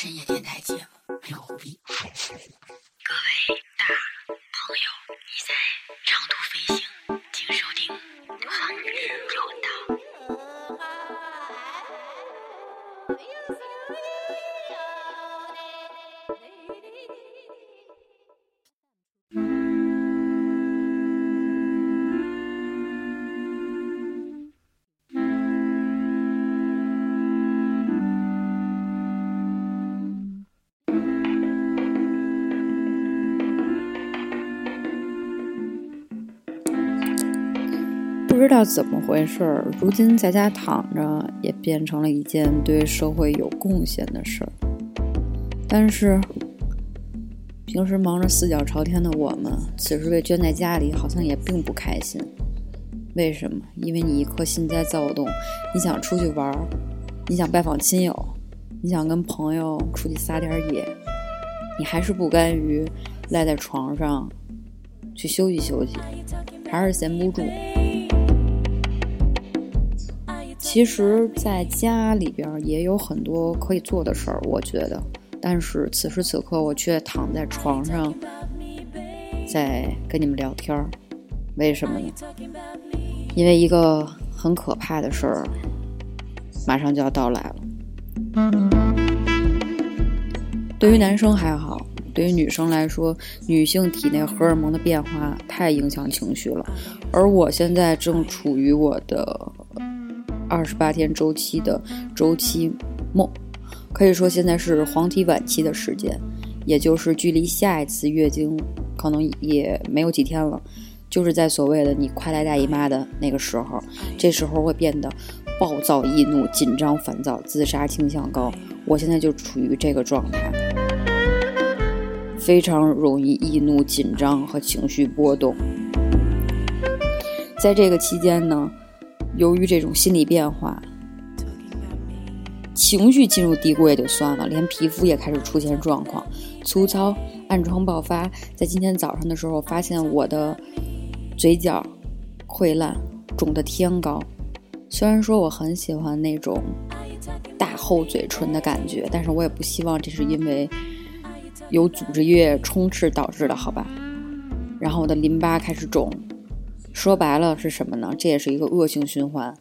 深夜电台节目，不知道怎么回事儿，如今在家躺着也变成了一件对社会有贡献的事儿。但是，平时忙着四脚朝天的我们，此时被圈在家里，好像也并不开心。为什么？因为你一颗心在躁动，你想出去玩儿，你想拜访亲友，你想跟朋友出去撒点野，你还是不甘于赖在床上去休息休息，还是闲不住。其实，在家里边也有很多可以做的事儿，我觉得。但是此时此刻，我却躺在床上，在跟你们聊天儿。为什么呢？因为一个很可怕的事儿马上就要到来了。对于男生还好，对于女生来说，女性体内荷尔蒙的变化太影响情绪了。而我现在正处于我的。二十八天周期的周期末，可以说现在是黄体晚期的时间，也就是距离下一次月经可能也没有几天了，就是在所谓的你快来大姨妈的那个时候，这时候会变得暴躁易怒、紧张烦躁、自杀倾向高。我现在就处于这个状态，非常容易易怒、紧张和情绪波动。在这个期间呢。由于这种心理变化，情绪进入低谷也就算了，连皮肤也开始出现状况，粗糙、暗疮爆发。在今天早上的时候，发现我的嘴角溃烂，肿得天高。虽然说我很喜欢那种大厚嘴唇的感觉，但是我也不希望这是因为有组织液充斥导致的，好吧？然后我的淋巴开始肿。说白了是什么呢？这也是一个恶性循环。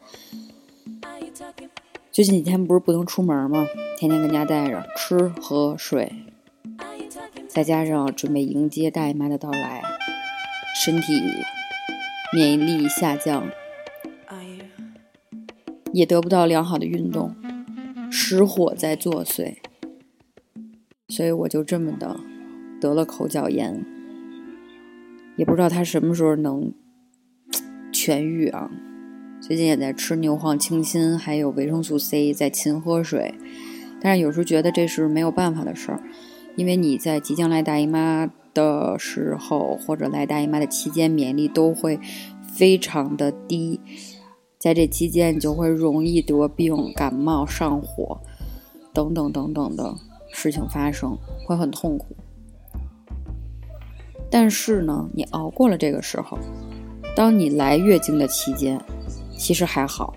最近几天不是不能出门吗？天天跟家待着，吃喝睡，再加上准备迎接大姨妈的到来，身体免疫力下降，也得不到良好的运动，实火在作祟，所以我就这么的得了口角炎，也不知道他什么时候能。痊愈啊！最近也在吃牛黄清心，还有维生素 C，在勤喝水。但是有时候觉得这是没有办法的事儿，因为你在即将来大姨妈的时候，或者来大姨妈的期间，免疫力都会非常的低。在这期间，你就会容易得病、感冒、上火等等等等的事情发生，会很痛苦。但是呢，你熬过了这个时候。当你来月经的期间，其实还好。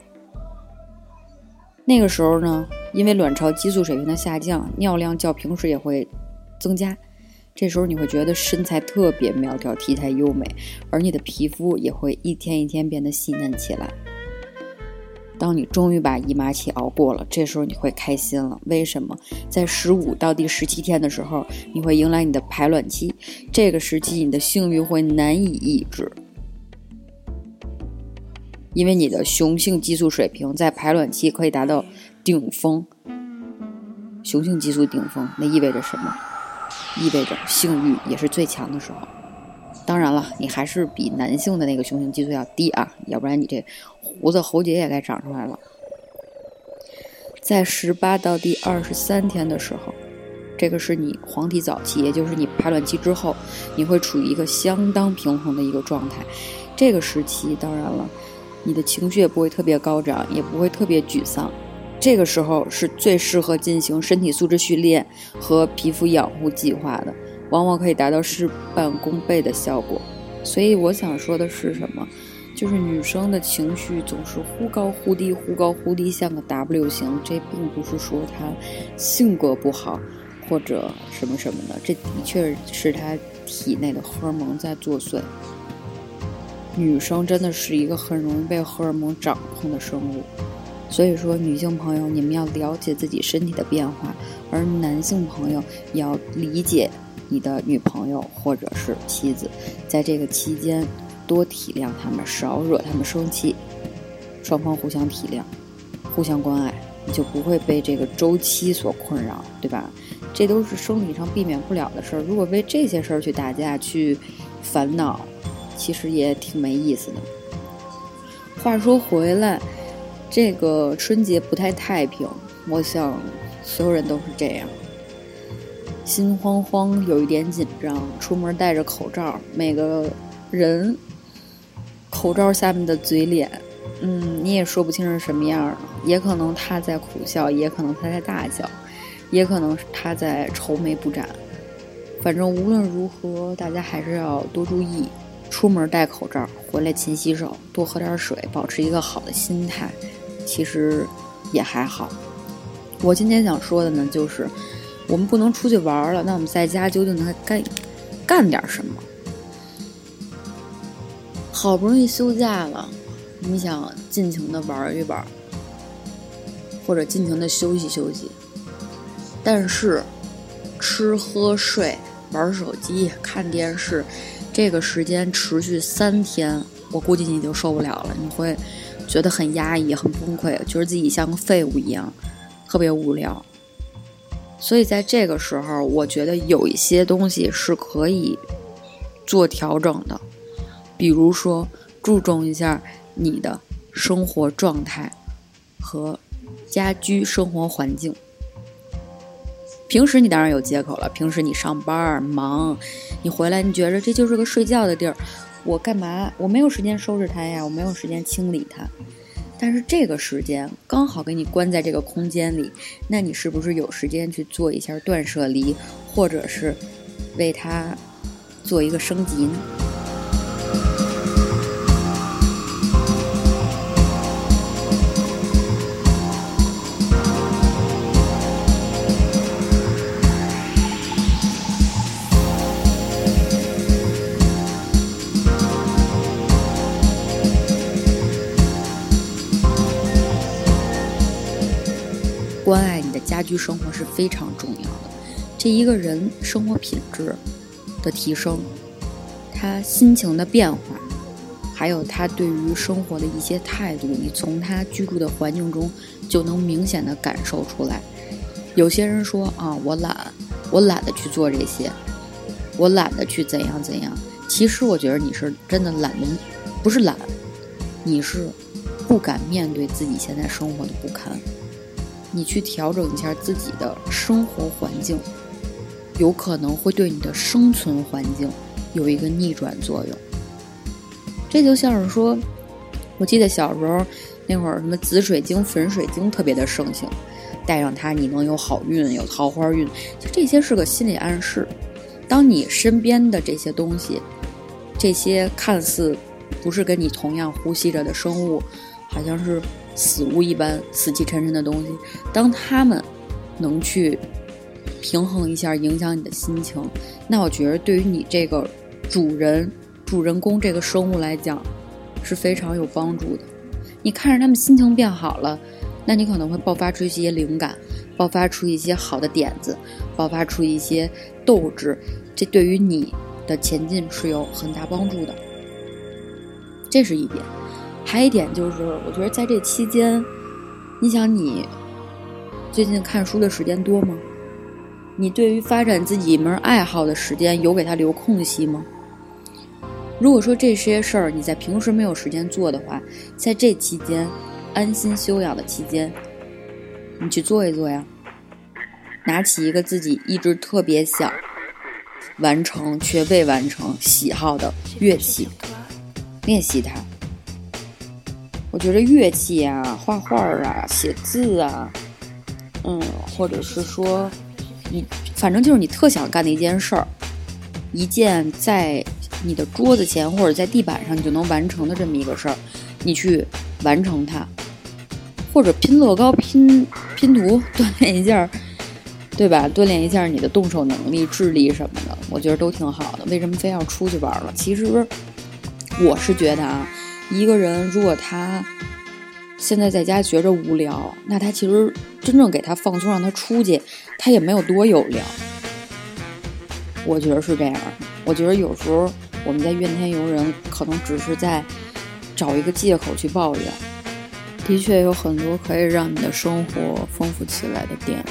那个时候呢，因为卵巢激素水平的下降，尿量较平时也会增加。这时候你会觉得身材特别苗条，体态优美，而你的皮肤也会一天一天变得细嫩起来。当你终于把姨妈期熬过了，这时候你会开心了。为什么？在十五到第十七天的时候，你会迎来你的排卵期，这个时期你的性欲会难以抑制。因为你的雄性激素水平在排卵期可以达到顶峰，雄性激素顶峰，那意味着什么？意味着性欲也是最强的时候。当然了，你还是比男性的那个雄性激素要低啊，要不然你这胡子喉结也该长出来了。在十八到第二十三天的时候，这个是你黄体早期，也就是你排卵期之后，你会处于一个相当平衡的一个状态。这个时期，当然了。你的情绪也不会特别高涨，也不会特别沮丧，这个时候是最适合进行身体素质训练和皮肤养护计划的，往往可以达到事半功倍的效果。所以我想说的是什么？就是女生的情绪总是忽高忽低，忽高忽低，像个 W 型。这并不是说她性格不好，或者什么什么的，这的确是她体内的荷尔蒙在作祟。女生真的是一个很容易被荷尔蒙掌控的生物，所以说女性朋友，你们要了解自己身体的变化，而男性朋友要理解你的女朋友或者是妻子，在这个期间。多体谅他们，少惹他们生气，双方互相体谅，互相关爱，你就不会被这个周期所困扰，对吧？这都是生理上避免不了的事儿。如果为这些事儿去打架、去烦恼，其实也挺没意思的。话说回来，这个春节不太太平，我想所有人都是这样，心慌慌，有一点紧张，出门戴着口罩，每个人。口罩下面的嘴脸，嗯，你也说不清是什么样的，也可能他在苦笑，也可能他在大笑，也可能是他在愁眉不展。反正无论如何，大家还是要多注意，出门戴口罩，回来勤洗手，多喝点水，保持一个好的心态，其实也还好。我今天想说的呢，就是我们不能出去玩了，那我们在家究竟能干干点什么？好不容易休假了，你想尽情的玩一玩，或者尽情的休息休息。但是，吃喝睡、玩手机、看电视，这个时间持续三天，我估计你就受不了了。你会觉得很压抑、很崩溃，觉得自己像个废物一样，特别无聊。所以在这个时候，我觉得有一些东西是可以做调整的。比如说，注重一下你的生活状态和家居生活环境。平时你当然有借口了，平时你上班忙，你回来你觉着这就是个睡觉的地儿，我干嘛？我没有时间收拾它呀，我没有时间清理它。但是这个时间刚好给你关在这个空间里，那你是不是有时间去做一下断舍离，或者是为它做一个升级呢？家居生活是非常重要的。这一个人生活品质的提升，他心情的变化，还有他对于生活的一些态度，你从他居住的环境中就能明显的感受出来。有些人说啊，我懒，我懒得去做这些，我懒得去怎样怎样。其实我觉得你是真的懒的，不是懒，你是不敢面对自己现在生活的不堪。你去调整一下自己的生活环境，有可能会对你的生存环境有一个逆转作用。这就像是说，我记得小时候那会儿，什么紫水晶、粉水晶特别的盛行，带上它你能有好运、有桃花运。就这些是个心理暗示。当你身边的这些东西，这些看似不是跟你同样呼吸着的生物，好像是。死物一般、死气沉沉的东西，当他们能去平衡一下，影响你的心情，那我觉得对于你这个主人、主人公这个生物来讲是非常有帮助的。你看着他们心情变好了，那你可能会爆发出一些灵感，爆发出一些好的点子，爆发出一些斗志，这对于你的前进是有很大帮助的。这是一点。还一点就是，我觉得在这期间，你想你最近看书的时间多吗？你对于发展自己一门爱好的时间有给他留空隙吗？如果说这些事儿你在平时没有时间做的话，在这期间安心休养的期间，你去做一做呀。拿起一个自己一直特别想完成却未完成喜好的乐器，练习它。我觉得乐器啊、画画啊、写字啊，嗯，或者是说，你反正就是你特想干的一件事儿，一件在你的桌子前或者在地板上你就能完成的这么一个事儿，你去完成它，或者拼乐高、拼拼图，锻炼一下，对吧？锻炼一下你的动手能力、智力什么的，我觉得都挺好的。为什么非要出去玩儿了？其实我是觉得啊，一个人如果他现在在家觉着无聊，那他其实真正给他放松，让他出去，他也没有多有聊。我觉得是这样。我觉得有时候我们在怨天尤人，可能只是在找一个借口去抱怨。的确有很多可以让你的生活丰富起来的点，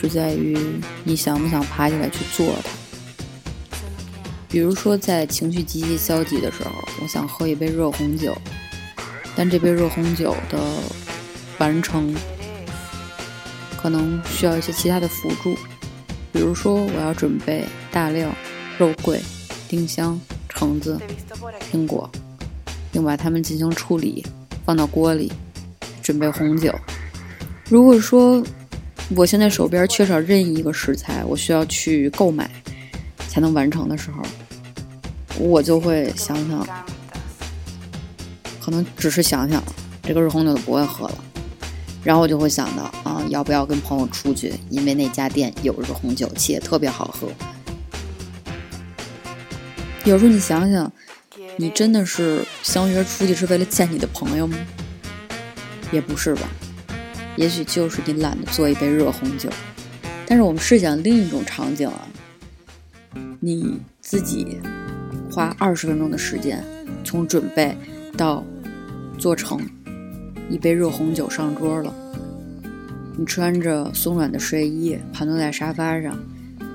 只在于你想不想爬起来去做它。比如说，在情绪极其消极的时候，我想喝一杯热红酒，但这杯热红酒的完成可能需要一些其他的辅助。比如说，我要准备大料、肉桂、丁香、橙子、苹果，并把它们进行处理，放到锅里，准备红酒。如果说我现在手边缺少任意一个食材，我需要去购买才能完成的时候，我就会想想，可能只是想想，这个热红酒就不会喝了。然后我就会想到啊，要不要跟朋友出去？因为那家店有热红酒，且特别好喝。有时候你想想，你真的是相约出去是为了见你的朋友吗？也不是吧，也许就是你懒得做一杯热红酒。但是我们试想另一种场景啊，你自己花二十分钟的时间，从准备到做成。一杯热红酒上桌了，你穿着松软的睡衣，盘坐在沙发上，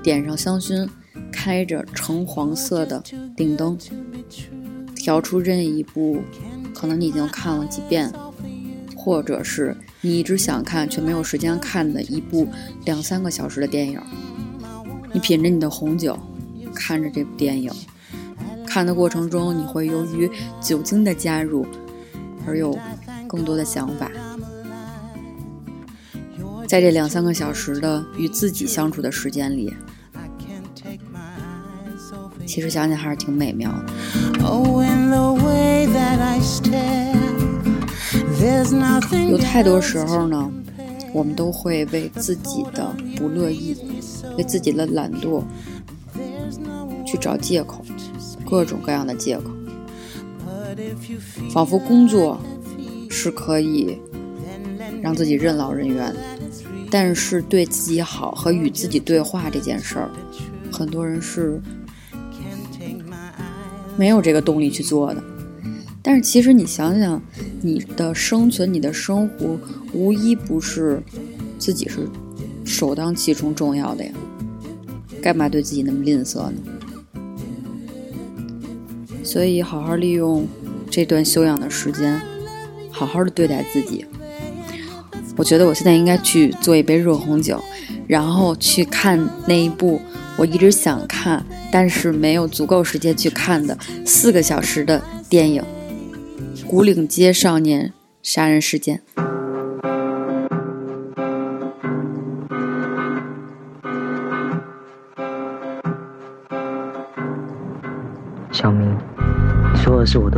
点上香薰，开着橙黄色的顶灯，调出任意一部可能你已经看了几遍，或者是你一直想看却没有时间看的一部两三个小时的电影。你品着你的红酒，看着这部电影，看的过程中你会由于酒精的加入而有。更多的想法，在这两三个小时的与自己相处的时间里，其实想想还是挺美妙的。有太多时候呢，我们都会为自己的不乐意，为自己的懒惰去找借口，各种各样的借口，仿佛工作。是可以让自己任劳任怨，但是对自己好和与自己对话这件事儿，很多人是没有这个动力去做的。但是其实你想想，你的生存、你的生活，无一不是自己是首当其冲重要的呀，干嘛对自己那么吝啬呢？所以好好利用这段休养的时间。好好的对待自己，我觉得我现在应该去做一杯热红酒，然后去看那一部我一直想看但是没有足够时间去看的四个小时的电影《古岭街少年杀人事件》。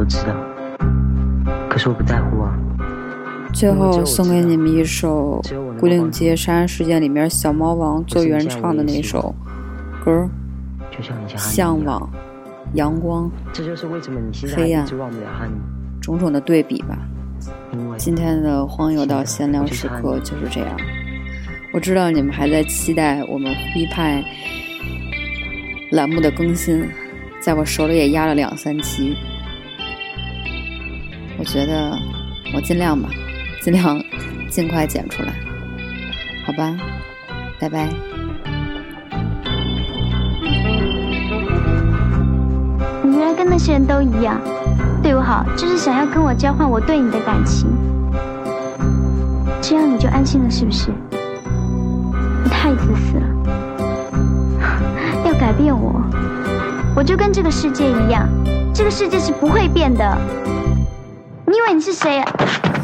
知道。可是我不在乎啊。最后送给你们一首《古岭街杀人事件》里面小猫王做原唱的那首歌，《向往阳光》，这就是为什么你黑暗，种种的对比吧。今天的荒游到闲聊时刻就是这样。我知道你们还在期待我们一派栏目的更新，在我手里也压了两三期。我觉得我尽量吧，尽量尽快剪出来，好吧，拜拜。你原来跟那些人都一样，对我好就是想要跟我交换我对你的感情，这样你就安心了是不是？你太自私了，要改变我，我就跟这个世界一样，这个世界是不会变的。你以为你是谁啊？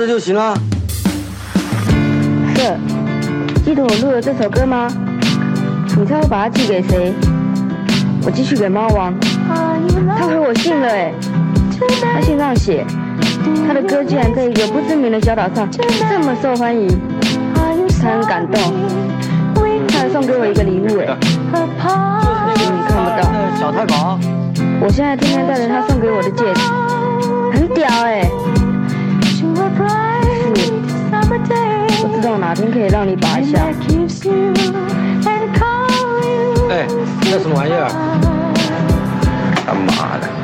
着就行了。Sir，记得我录了这首歌吗？你猜我把它寄给谁？我寄去给猫王，他回我信了哎。他信上写，他的歌竟然在一个不知名的小岛上这么受欢迎，他很感动，他还送给我一个礼物哎。你看不到。小太保。我现在天天戴着他送给我的戒指，很屌哎。不知道哪天可以让你拔一下。哎，那什么玩意儿？他妈的！